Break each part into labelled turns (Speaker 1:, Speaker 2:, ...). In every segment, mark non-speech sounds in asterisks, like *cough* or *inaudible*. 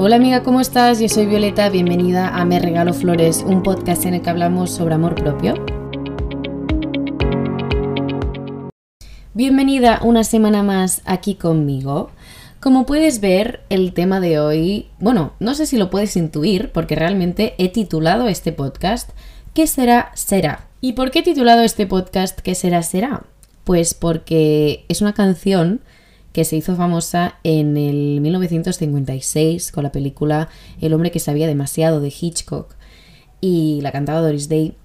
Speaker 1: Hola amiga, ¿cómo estás? Yo soy Violeta, bienvenida a Me Regalo Flores, un podcast en el que hablamos sobre amor propio. Bienvenida una semana más aquí conmigo. Como puedes ver, el tema de hoy, bueno, no sé si lo puedes intuir, porque realmente he titulado este podcast ¿Qué será? Será. ¿Y por qué he titulado este podcast ¿Qué será? Será? Pues porque es una canción que se hizo famosa en el 1956 con la película El hombre que sabía demasiado de Hitchcock y la cantaba Doris Day.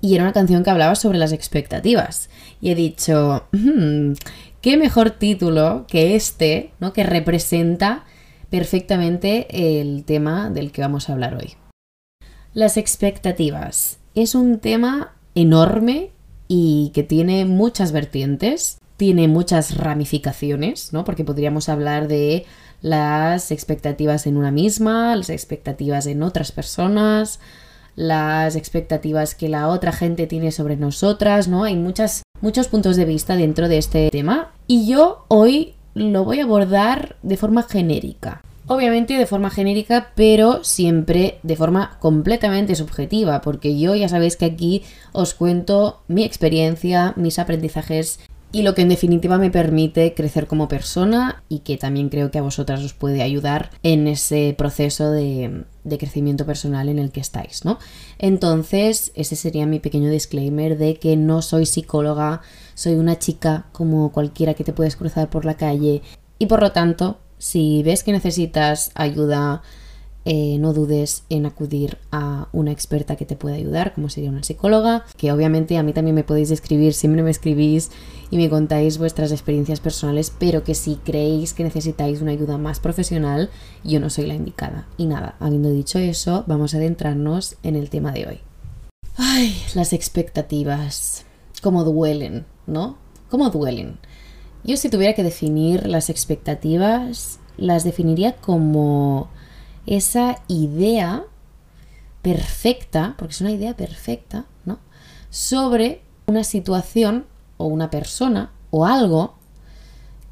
Speaker 1: Y era una canción que hablaba sobre las expectativas. Y he dicho, hmm, qué mejor título que este, ¿no? Que representa perfectamente el tema del que vamos a hablar hoy. Las expectativas. Es un tema enorme y que tiene muchas vertientes tiene muchas ramificaciones, ¿no? Porque podríamos hablar de las expectativas en una misma, las expectativas en otras personas, las expectativas que la otra gente tiene sobre nosotras, ¿no? Hay muchos puntos de vista dentro de este tema y yo hoy lo voy a abordar de forma genérica. Obviamente de forma genérica, pero siempre de forma completamente subjetiva, porque yo ya sabéis que aquí os cuento mi experiencia, mis aprendizajes y lo que en definitiva me permite crecer como persona y que también creo que a vosotras os puede ayudar en ese proceso de, crecimiento personal en el que estáis, ¿no? Entonces, ese sería mi pequeño disclaimer de que no soy psicóloga, soy una chica como cualquiera que te puedes cruzar por la calle y por lo tanto, si ves que necesitas ayuda eh, no dudes en acudir a una experta que te pueda ayudar, como sería una psicóloga, que obviamente a mí también me podéis escribir, siempre me escribís y me contáis vuestras experiencias personales, pero que si creéis que necesitáis una ayuda más profesional, yo no soy la indicada. Y nada, habiendo dicho eso, vamos a adentrarnos en el tema de hoy. Ay, las expectativas, cómo duelen, ¿no? ¿Cómo duelen? Yo si tuviera que definir las expectativas, las definiría como esa idea perfecta, porque es una idea perfecta, ¿no? Sobre una situación o una persona o algo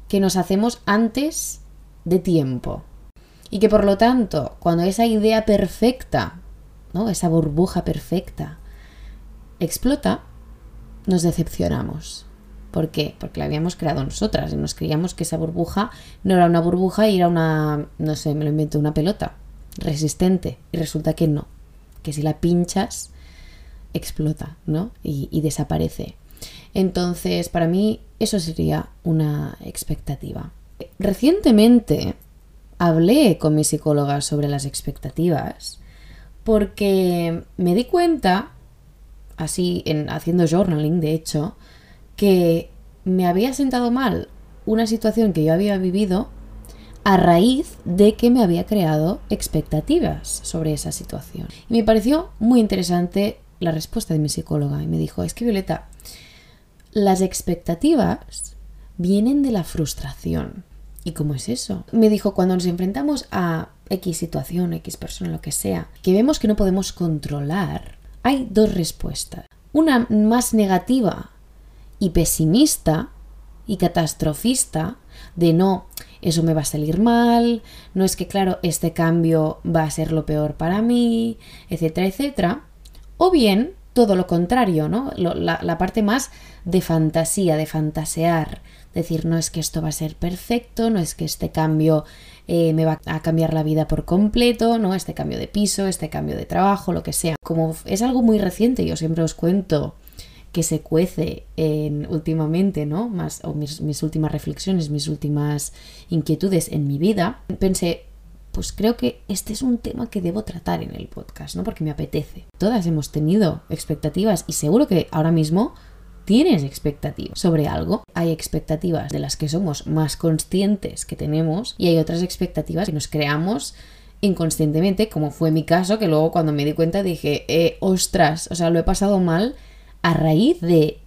Speaker 1: que nos hacemos antes de tiempo. Y que por lo tanto, cuando esa idea perfecta, ¿no? Esa burbuja perfecta explota, nos decepcionamos. ¿Por qué? Porque la habíamos creado nosotras y nos creíamos que esa burbuja no era una burbuja y era una, no sé, me lo invento, una pelota resistente y resulta que no, que si la pinchas explota, ¿no? Y, desaparece. Entonces, para mí eso sería una expectativa. Recientemente hablé con mi psicóloga sobre las expectativas porque me di cuenta, así en, haciendo journaling de hecho, que me había sentado mal una situación que yo había vivido a raíz de que me había creado expectativas sobre esa situación. Y me pareció muy interesante la respuesta de mi psicóloga y me dijo, es que Violeta, las expectativas vienen de la frustración. ¿Y cómo es eso? Me dijo, cuando nos enfrentamos a X situación, X persona, lo que sea, que vemos que no podemos controlar, hay dos respuestas. Una más negativa y pesimista y catastrofista de no, eso me va a salir mal, no es que, claro, este cambio va a ser lo peor para mí, etcétera, etcétera. O bien todo lo contrario, ¿no? La, parte más de fantasía, de fantasear. Decir, no es que esto va a ser perfecto, no es que este cambio eh, me va a cambiar la vida por completo, ¿no? Este cambio de piso, este cambio de trabajo, lo que sea. Como es algo muy reciente, yo siempre os cuento que se cuece en, últimamente, ¿no? Más, o mis, mis últimas reflexiones, mis últimas inquietudes en mi vida, pensé, pues creo que este es un tema que debo tratar en el podcast, ¿no? Porque me apetece. Todas hemos tenido expectativas y seguro que ahora mismo tienes expectativas sobre algo. Hay expectativas de las que somos más conscientes que tenemos y hay otras expectativas que nos creamos inconscientemente, como fue mi caso, que luego cuando me di cuenta dije, eh, ostras, o sea, lo he pasado mal a raíz de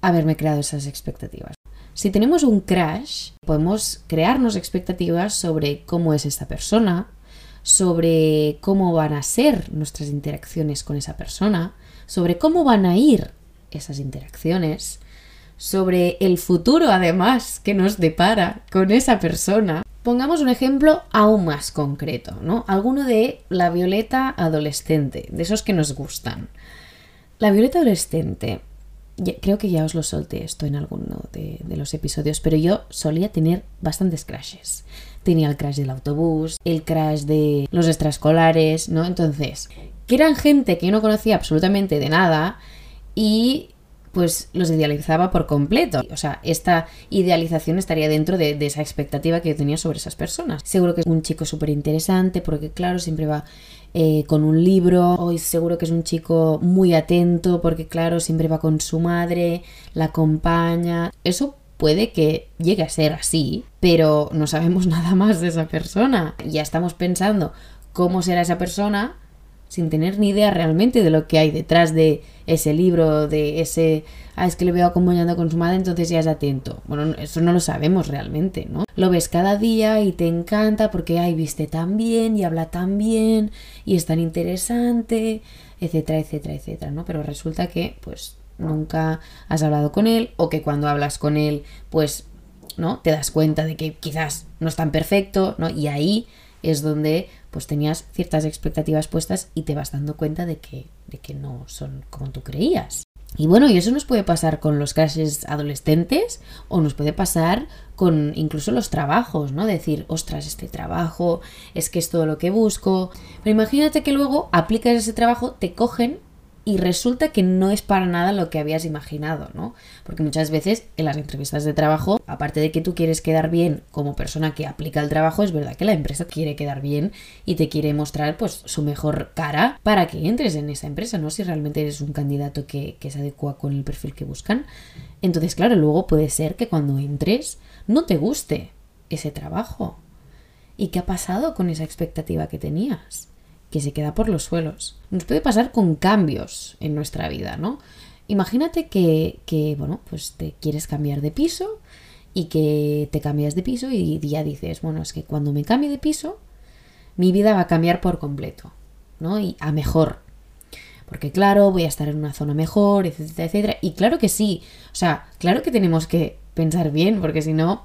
Speaker 1: haberme creado esas expectativas. Si tenemos un crash, podemos crearnos expectativas sobre cómo es esta persona, sobre cómo van a ser nuestras interacciones con esa persona, sobre cómo van a ir esas interacciones, sobre el futuro además que nos depara con esa persona. Pongamos un ejemplo aún más concreto, ¿no? Alguno de la violeta adolescente, de esos que nos gustan. La violeta adolescente, creo que ya os lo solté esto en alguno de, de, los episodios, pero yo solía tener bastantes crashes. Tenía el crash del autobús, el crash de los extraescolares, ¿no? Entonces, que eran gente que yo no conocía absolutamente de nada y pues los idealizaba por completo. O sea, esta idealización estaría dentro de, esa expectativa que yo tenía sobre esas personas. Seguro que es un chico súper interesante porque, claro, siempre va eh, con un libro. Hoy seguro que es un chico muy atento porque, claro, siempre va con su madre, la acompaña. Eso puede que llegue a ser así, pero no sabemos *laughs* nada más de esa persona. Ya estamos pensando cómo será esa persona sin tener ni idea realmente de lo que hay detrás de ese libro, de ese, ah, es que le veo acompañando con su madre, entonces ya es atento. Bueno, eso no lo sabemos realmente, ¿no? Lo ves cada día y te encanta porque, ay, viste tan bien y habla tan bien y es tan interesante, etcétera, etcétera, etcétera, ¿no? Pero resulta que, pues, nunca has hablado con él o que cuando hablas con él, pues, ¿no? Te das cuenta de que quizás no es tan perfecto, ¿no? Y ahí es donde pues tenías ciertas expectativas puestas y te vas dando cuenta de que, de que no son como tú creías. Y bueno, y eso nos puede pasar con los crashes adolescentes o nos puede pasar con incluso los trabajos, ¿no? Decir, ostras, este trabajo es que es todo lo que busco. Pero imagínate que luego aplicas ese trabajo, te cogen y resulta que no es para nada lo que habías imaginado, ¿no? Porque muchas veces en las entrevistas de trabajo, aparte de que tú quieres quedar bien como persona que aplica el trabajo, es verdad que la empresa quiere quedar bien y te quiere mostrar pues su mejor cara para que entres en esa empresa, ¿no? Si realmente eres un candidato que, que se adecua con el perfil que buscan. Entonces, claro, luego puede ser que cuando entres no te guste ese trabajo. ¿Y qué ha pasado con esa expectativa que tenías? Que se queda por los suelos. Nos puede pasar con cambios en nuestra vida, ¿no? Imagínate que, que, bueno, pues te quieres cambiar de piso y que te cambias de piso y ya dices, bueno, es que cuando me cambie de piso, mi vida va a cambiar por completo, ¿no? Y a mejor. Porque claro, voy a estar en una zona mejor, etcétera, etcétera. Y claro que sí, o sea, claro que tenemos que pensar bien, porque si no,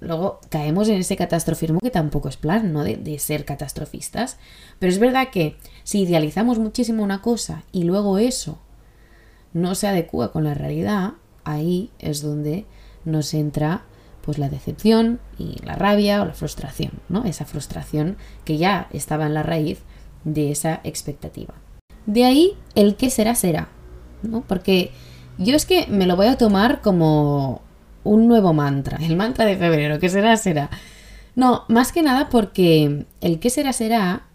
Speaker 1: luego caemos en ese catastrofismo que tampoco es plan, ¿no? De, ser catastrofistas. Pero es verdad que si idealizamos muchísimo una cosa y luego eso no se adecua con la realidad, ahí es donde nos entra pues la decepción y la rabia o la frustración, ¿no? Esa frustración que ya estaba en la raíz de esa expectativa. De ahí el qué será será, ¿no? Porque yo es que me lo voy a tomar como un nuevo mantra, el mantra de febrero, ¿qué será? Será. No, más que nada porque el qué será? Será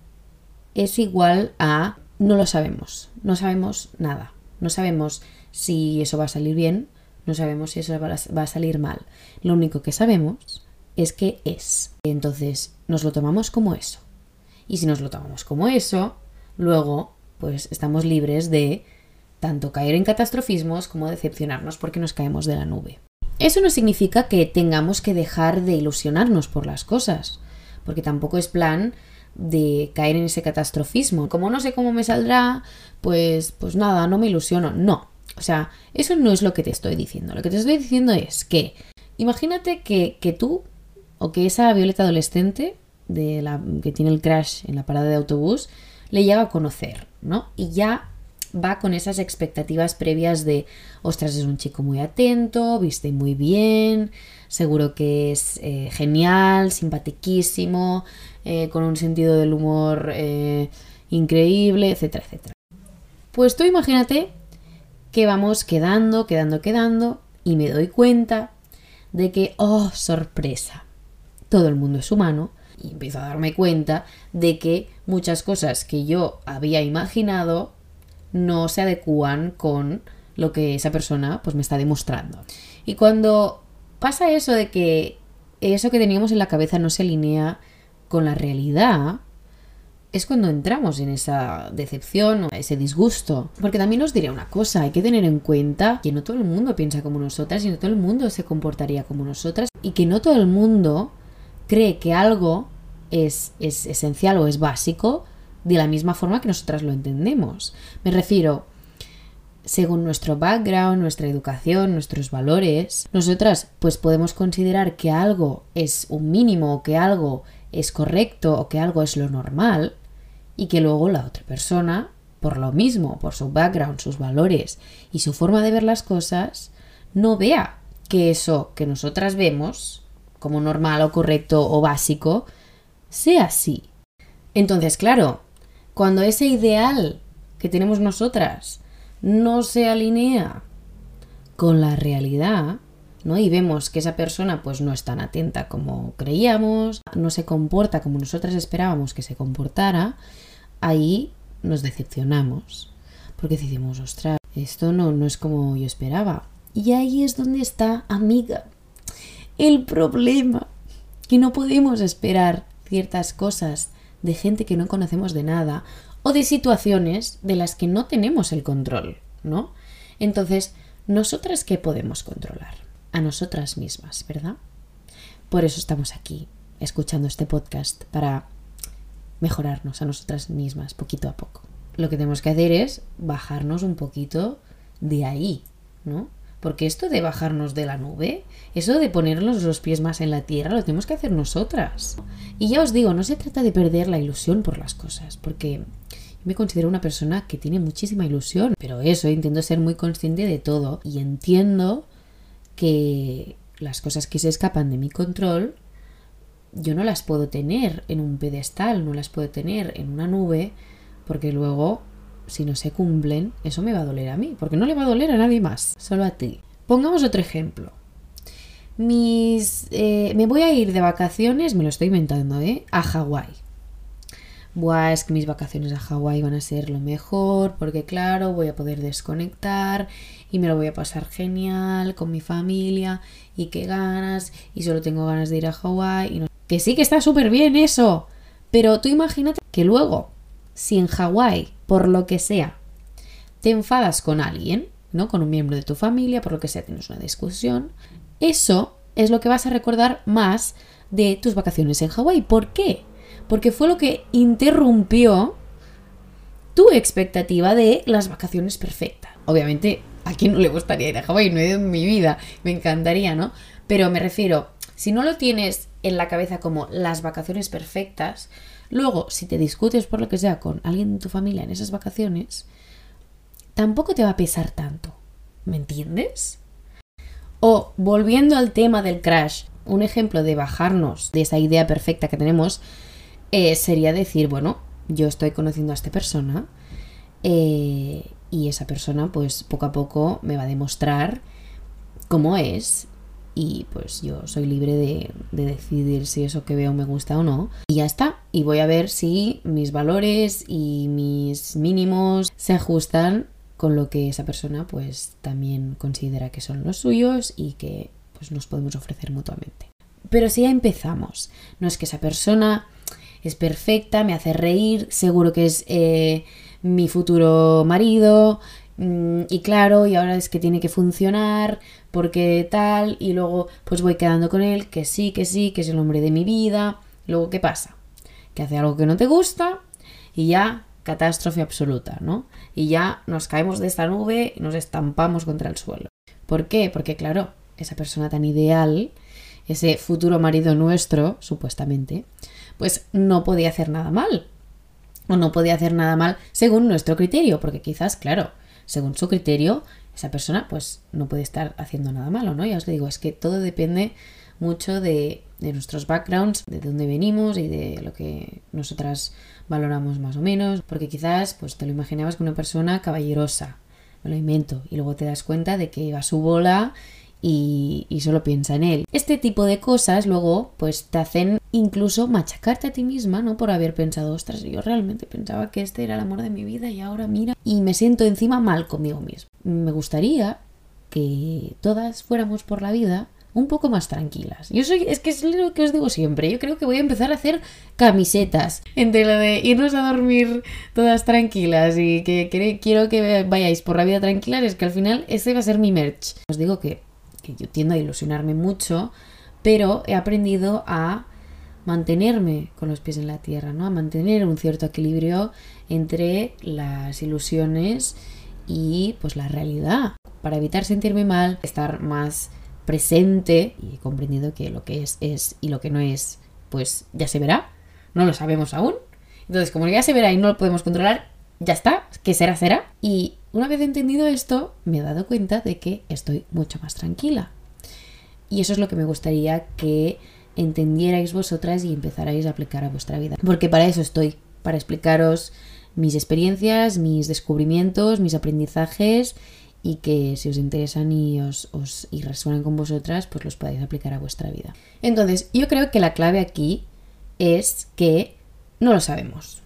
Speaker 1: es igual a no lo sabemos, no sabemos nada, no sabemos si eso va a salir bien, no sabemos si eso va a salir mal. Lo único que sabemos es que es. Entonces nos lo tomamos como eso. Y si nos lo tomamos como eso, luego pues estamos libres de tanto caer en catastrofismos como decepcionarnos porque nos caemos de la nube. Eso no significa que tengamos que dejar de ilusionarnos por las cosas, porque tampoco es plan de caer en ese catastrofismo. Como no sé cómo me saldrá, pues, pues nada, no me ilusiono. No. O sea, eso no es lo que te estoy diciendo. Lo que te estoy diciendo es que imagínate que, que tú o que esa Violeta adolescente de la, que tiene el crash en la parada de autobús le llega a conocer, ¿no? Y ya va con esas expectativas previas de, ostras, es un chico muy atento, viste muy bien, seguro que es eh, genial, simpatiquísimo, eh, con un sentido del humor eh, increíble, etcétera, etcétera. Pues tú imagínate que vamos quedando, quedando, quedando, y me doy cuenta de que, oh, sorpresa, todo el mundo es humano, y empiezo a darme cuenta de que muchas cosas que yo había imaginado no se adecúan con lo que esa persona pues me está demostrando. Y cuando pasa eso de que eso que teníamos en la cabeza no se alinea con la realidad, es cuando entramos en esa decepción o ese disgusto. Porque también os diré una cosa, hay que tener en cuenta que no todo el mundo piensa como nosotras y no todo el mundo se comportaría como nosotras y que no todo el mundo cree que algo es, es esencial o es básico de la misma forma que nosotras lo entendemos. Me refiero, según nuestro background, nuestra educación, nuestros valores, nosotras pues podemos considerar que algo es un mínimo o que algo es correcto o que algo es lo normal y que luego la otra persona, por lo mismo, por su background, sus valores y su forma de ver las cosas, no vea que eso que nosotras vemos como normal o correcto o básico sea así. Entonces, claro, cuando ese ideal que tenemos nosotras no se alinea con la realidad, ¿no? Y vemos que esa persona pues no es tan atenta como creíamos, no se comporta como nosotras esperábamos que se comportara, ahí nos decepcionamos. Porque decimos, ostras, esto no, no es como yo esperaba. Y ahí es donde está, amiga, el problema. Que no podemos esperar ciertas cosas de gente que no conocemos de nada o de situaciones de las que no tenemos el control, ¿no? Entonces, ¿nosotras qué podemos controlar? A nosotras mismas, ¿verdad? Por eso estamos aquí, escuchando este podcast, para mejorarnos a nosotras mismas poquito a poco. Lo que tenemos que hacer es bajarnos un poquito de ahí, ¿no? Porque esto de bajarnos de la nube, eso de ponernos los pies más en la tierra, lo tenemos que hacer nosotras. Y ya os digo, no se trata de perder la ilusión por las cosas, porque me considero una persona que tiene muchísima ilusión, pero eso, intento ser muy consciente de todo y entiendo que las cosas que se escapan de mi control, yo no las puedo tener en un pedestal, no las puedo tener en una nube, porque luego si no se cumplen, eso me va a doler a mí, porque no le va a doler a nadie más, solo a ti. Pongamos otro ejemplo. Mis, eh, me voy a ir de vacaciones, me lo estoy inventando, ¿eh? A Hawái. Buah, es que mis vacaciones a Hawái van a ser lo mejor, porque claro, voy a poder desconectar y me lo voy a pasar genial con mi familia y qué ganas y solo tengo ganas de ir a Hawái. No... Que sí que está súper bien eso, pero tú imagínate que luego, si en Hawái por lo que sea, te enfadas con alguien, ¿no? Con un miembro de tu familia, por lo que sea, tienes una discusión, eso es lo que vas a recordar más de tus vacaciones en Hawái. ¿Por qué? Porque fue lo que interrumpió tu expectativa de las vacaciones perfectas. Obviamente, a quién no le gustaría ir a Hawái, no he ido en mi vida, me encantaría, ¿no? Pero me refiero, si no lo tienes en la cabeza como las vacaciones perfectas, Luego, si te discutes por lo que sea con alguien de tu familia en esas vacaciones, tampoco te va a pesar tanto. ¿Me entiendes? O volviendo al tema del crash, un ejemplo de bajarnos de esa idea perfecta que tenemos eh, sería decir, bueno, yo estoy conociendo a esta persona eh, y esa persona pues poco a poco me va a demostrar cómo es y pues yo soy libre de, decidir si eso que veo me gusta o no. Y ya está. Y voy a ver si mis valores y mis mínimos se ajustan con lo que esa persona pues también considera que son los suyos y que pues nos podemos ofrecer mutuamente. Pero si ya empezamos, no es que esa persona es perfecta, me hace reír, seguro que es eh, mi futuro marido, y claro, y ahora es que tiene que funcionar, porque tal, y luego pues voy quedando con él, que sí, que sí, que es el hombre de mi vida. Luego, ¿qué pasa? Que hace algo que no te gusta y ya catástrofe absoluta, ¿no? Y ya nos caemos de esta nube y nos estampamos contra el suelo. ¿Por qué? Porque claro, esa persona tan ideal, ese futuro marido nuestro, supuestamente, pues no podía hacer nada mal. O no podía hacer nada mal según nuestro criterio, porque quizás, claro, según su criterio, esa persona pues no puede estar haciendo nada malo, ¿no? Ya os digo, es que todo depende mucho de, nuestros backgrounds, de dónde venimos y de lo que nosotras valoramos más o menos, porque quizás pues te lo imaginabas con una persona caballerosa, me lo invento, y luego te das cuenta de que va a su bola y, y, solo piensa en él. Este tipo de cosas luego pues te hacen incluso machacarte a ti misma, ¿no? Por haber pensado, ostras, yo realmente pensaba que este era el amor de mi vida y ahora mira y me siento encima mal conmigo mismo. Me gustaría que todas fuéramos por la vida un poco más tranquilas. Yo soy, es que es lo que os digo siempre, yo creo que voy a empezar a hacer camisetas entre lo de irnos a dormir todas tranquilas y que, quiero que vayáis por la vida tranquilas, es que al final ese va a ser mi merch. Os digo que que yo tiendo a ilusionarme mucho, pero he aprendido a mantenerme con los pies en la tierra, ¿no? A mantener un cierto equilibrio entre las ilusiones y pues la realidad. Para evitar sentirme mal, estar más presente y comprendido que lo que es es y lo que no es, pues ya se verá. No lo sabemos aún. Entonces, como ya se verá y no lo podemos controlar, ya está, que será, será. Y una vez entendido esto, me he dado cuenta de que estoy mucho más tranquila. Y eso es lo que me gustaría que entendierais vosotras y empezarais a aplicar a vuestra vida. Porque para eso estoy, para explicaros mis experiencias, mis descubrimientos, mis aprendizajes y que si os interesan y os, y resuenan con vosotras, pues los podáis aplicar a vuestra vida. Entonces, yo creo que la clave aquí es que no lo sabemos.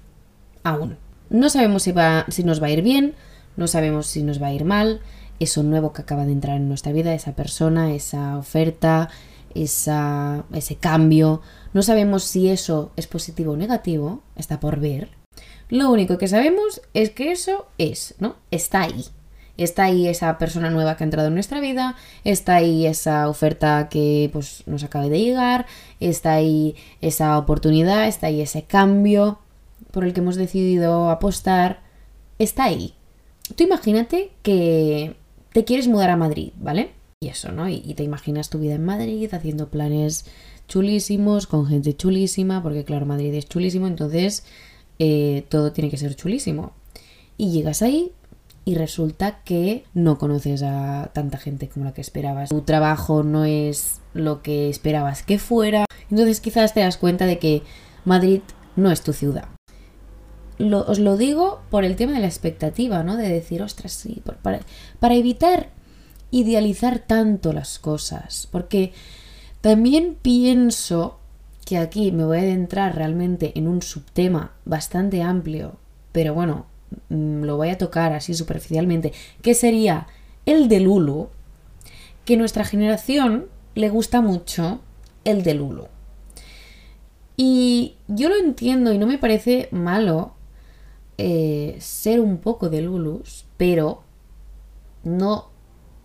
Speaker 1: Aún. No sabemos si, va, si nos va a ir bien, no sabemos si nos va a ir mal, eso nuevo que acaba de entrar en nuestra vida, esa persona, esa oferta, esa, ese cambio. No sabemos si eso es positivo o negativo, está por ver. Lo único que sabemos es que eso es, ¿no? Está ahí. Está ahí esa persona nueva que ha entrado en nuestra vida, está ahí esa oferta que pues, nos acaba de llegar, está ahí esa oportunidad, está ahí ese cambio por el que hemos decidido apostar, está ahí. Tú imagínate que te quieres mudar a Madrid, ¿vale? Y eso, ¿no? Y, te imaginas tu vida en Madrid haciendo planes chulísimos, con gente chulísima, porque claro, Madrid es chulísimo, entonces eh, todo tiene que ser chulísimo. Y llegas ahí y resulta que no conoces a tanta gente como la que esperabas. Tu trabajo no es lo que esperabas que fuera. Entonces quizás te das cuenta de que Madrid no es tu ciudad. Os lo digo por el tema de la expectativa, ¿no? De decir, ostras, sí, para, evitar idealizar tanto las cosas. Porque también pienso que aquí me voy a adentrar realmente en un subtema bastante amplio, pero bueno, Mm, lo voy a tocar así superficialmente, que sería el de Lulu, que nuestra generación le gusta mucho el de Lulu. Y yo lo entiendo y no me parece malo eh, ser un poco de Lulus, pero no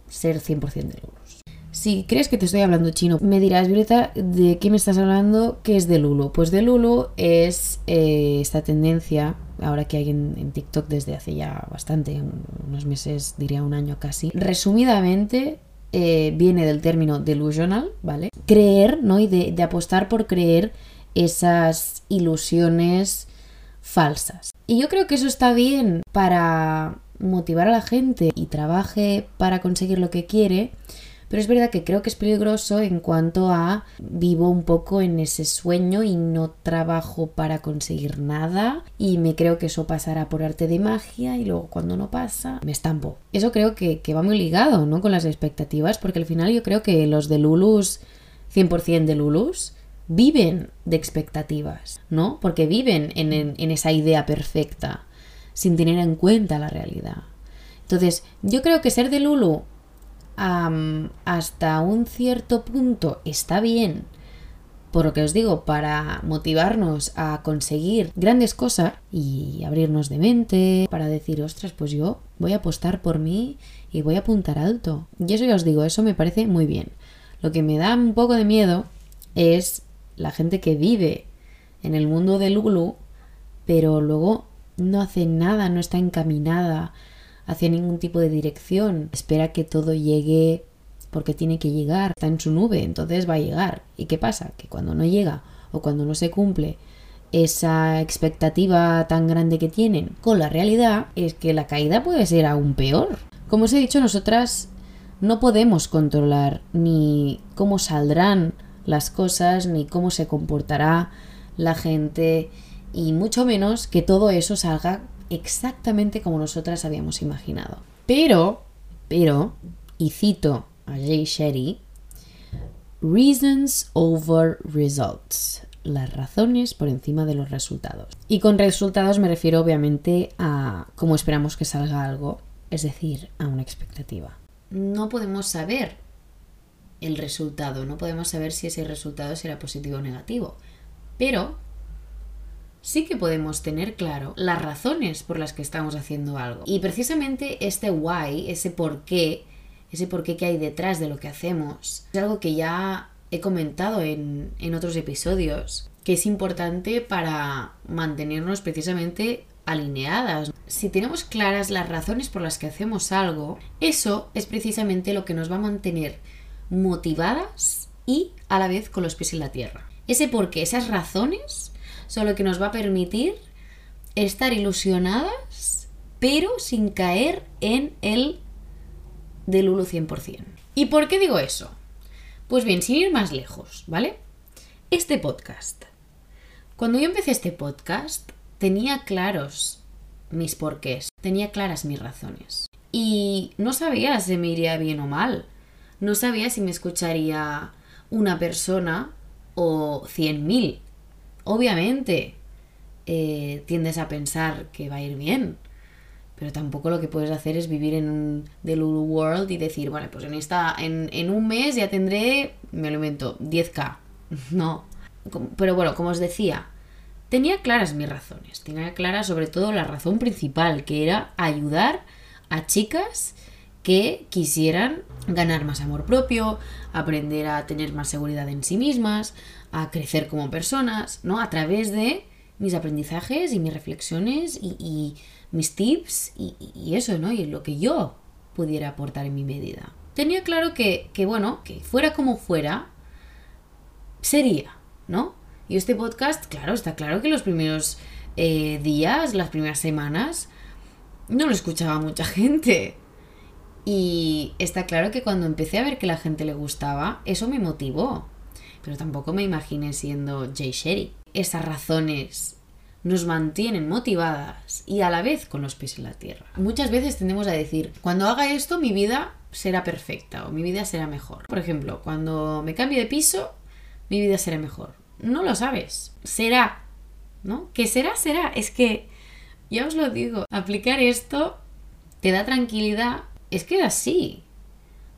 Speaker 1: ser 100% de Lulus. Si crees que te estoy hablando chino, me dirás, Violeta, ¿de qué me estás hablando? ¿Qué es de Lulu? Pues de Lulu es eh, esta tendencia ahora que hay en, TikTok desde hace ya bastante, unos meses, diría un año casi. Resumidamente, eh, viene del término delusional, ¿vale? Creer, ¿no? Y de, de apostar por creer esas ilusiones falsas. Y yo creo que eso está bien para motivar a la gente y trabaje para conseguir lo que quiere, pero es verdad que creo que es peligroso en cuanto a vivo un poco en ese sueño y no trabajo para conseguir nada y me creo que eso pasará por arte de magia y luego cuando no pasa me estampo. Eso creo que, va muy ligado, ¿no? Con las expectativas porque al final yo creo que los de Lulus, 100% de Lulus, viven de expectativas, ¿no? Porque viven en, en, esa idea perfecta, sin tener en cuenta la realidad. Entonces, yo creo que ser de Lulu hasta un cierto punto está bien, por lo que os digo, para motivarnos a conseguir grandes cosas y abrirnos de mente, para decir, ostras, pues yo voy a apostar por mí y voy a apuntar alto. Y eso ya os digo, eso me parece muy bien. Lo que me da un poco de miedo es la gente que vive en el mundo del Lulu, pero luego no hace nada, no está encaminada hacia ningún tipo de dirección. Espera que todo llegue porque tiene que llegar. Está en su nube, entonces va a llegar. ¿Y qué pasa? Que cuando no llega o cuando no se cumple esa expectativa tan grande que tienen con la realidad, es que la caída puede ser aún peor. Como os he dicho, nosotras no podemos controlar ni cómo saldrán las cosas, ni cómo se comportará la gente, y mucho menos que todo eso salga exactamente como nosotras habíamos imaginado. Pero, pero, y cito a Jay Shetty, reasons over results. Las razones por encima de los resultados. Y con resultados me refiero obviamente a cómo esperamos que salga algo, es decir, a una expectativa. No podemos saber el resultado, no podemos saber si ese resultado será positivo o negativo, pero sí que podemos tener claro las razones por las que estamos haciendo algo. Y precisamente este why, ese por qué, ese por qué que hay detrás de lo que hacemos, es algo que ya he comentado en, en otros episodios, que es importante para mantenernos precisamente alineadas. si tenemos claras las razones por las que hacemos algo, eso es precisamente lo que nos va a mantener motivadas y a la vez con los pies en la tierra. Ese porqué, esas razones son lo que nos va a permitir estar ilusionadas, pero sin caer en el del Lulu 100%. ¿Y por qué digo eso? Pues bien, sin ir más lejos, ¿vale? Este podcast. Cuando yo empecé este podcast, tenía claros mis porqués, tenía claras mis razones. Y no sabía si me iría bien o mal. No sabía si me escucharía una persona o cien mil. Obviamente, eh, tiendes a pensar que va a ir bien. Pero tampoco lo que puedes hacer es vivir en un The Lulu World y decir, bueno, pues en, esta, en, en un mes ya tendré, me lo invento, 10k. *laughs* No. Pero bueno, como os decía, tenía claras mis razones. Tenía clara sobre todo la razón principal, que era ayudar a chicas que quisieran ganar más amor propio, aprender a tener más seguridad en sí mismas, a crecer como personas, ¿no? A través de mis aprendizajes y mis reflexiones y, mis tips y, eso, ¿no? Y lo que yo pudiera aportar en mi medida. Tenía claro que, que, bueno, que fuera como fuera, sería, ¿no? Y este podcast, claro, está claro que los primeros eh, días, las primeras semanas, no lo escuchaba mucha *laughs* gente. Y está claro que cuando empecé a ver que la gente le gustaba, eso me motivó. Pero tampoco me imaginé siendo Jay Sherry. Esas razones nos mantienen motivadas y a la vez con los pies en la tierra. Muchas veces tendemos a decir, cuando haga esto mi vida será perfecta o mi vida será mejor. Por ejemplo, cuando me cambie de piso, mi vida será mejor. No lo sabes. Será. ¿No? ¿Qué será? Será. Es que, ya os lo digo, aplicar esto te da tranquilidad es que es así.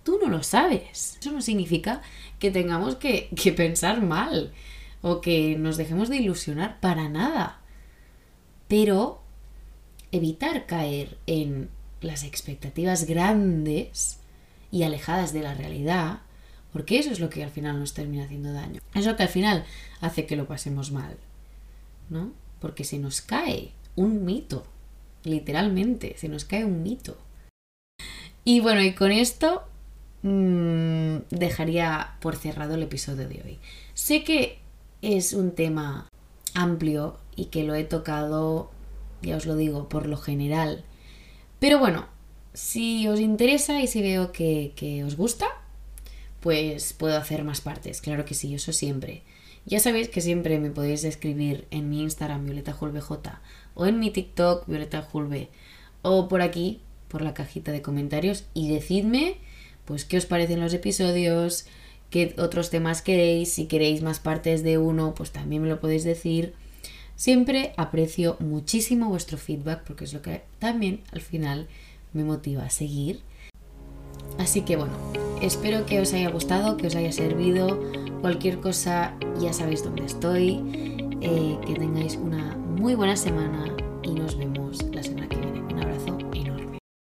Speaker 1: Tú no lo sabes. Eso no significa que tengamos que, pensar mal o que nos dejemos de ilusionar para nada. Pero evitar caer en las expectativas grandes y alejadas de la realidad, porque eso es lo que al final nos termina haciendo daño. Es lo que al final hace que lo pasemos mal, ¿no? Porque se nos cae un mito, literalmente, se nos cae un mito. Y bueno, y con esto mmm, dejaría por cerrado el episodio de hoy. Sé que es un tema amplio y que lo he tocado, ya os lo digo, por lo general. Pero bueno, si os interesa y si veo que, que os gusta, pues puedo hacer más partes. Claro que sí, eso siempre. Ya sabéis que siempre me podéis escribir en mi Instagram VioletaJulbej o en mi TikTok VioletaJulbe o por aquí por la cajita de comentarios y decidme pues qué os parecen los episodios, qué otros temas queréis, si queréis más partes de uno, pues también me lo podéis decir. Siempre aprecio muchísimo vuestro feedback porque es lo que también al final me motiva a seguir. Así que bueno, espero que os haya gustado, que os haya servido. Cualquier cosa ya sabéis dónde estoy. Eh, que tengáis una muy buena semana y nos vemos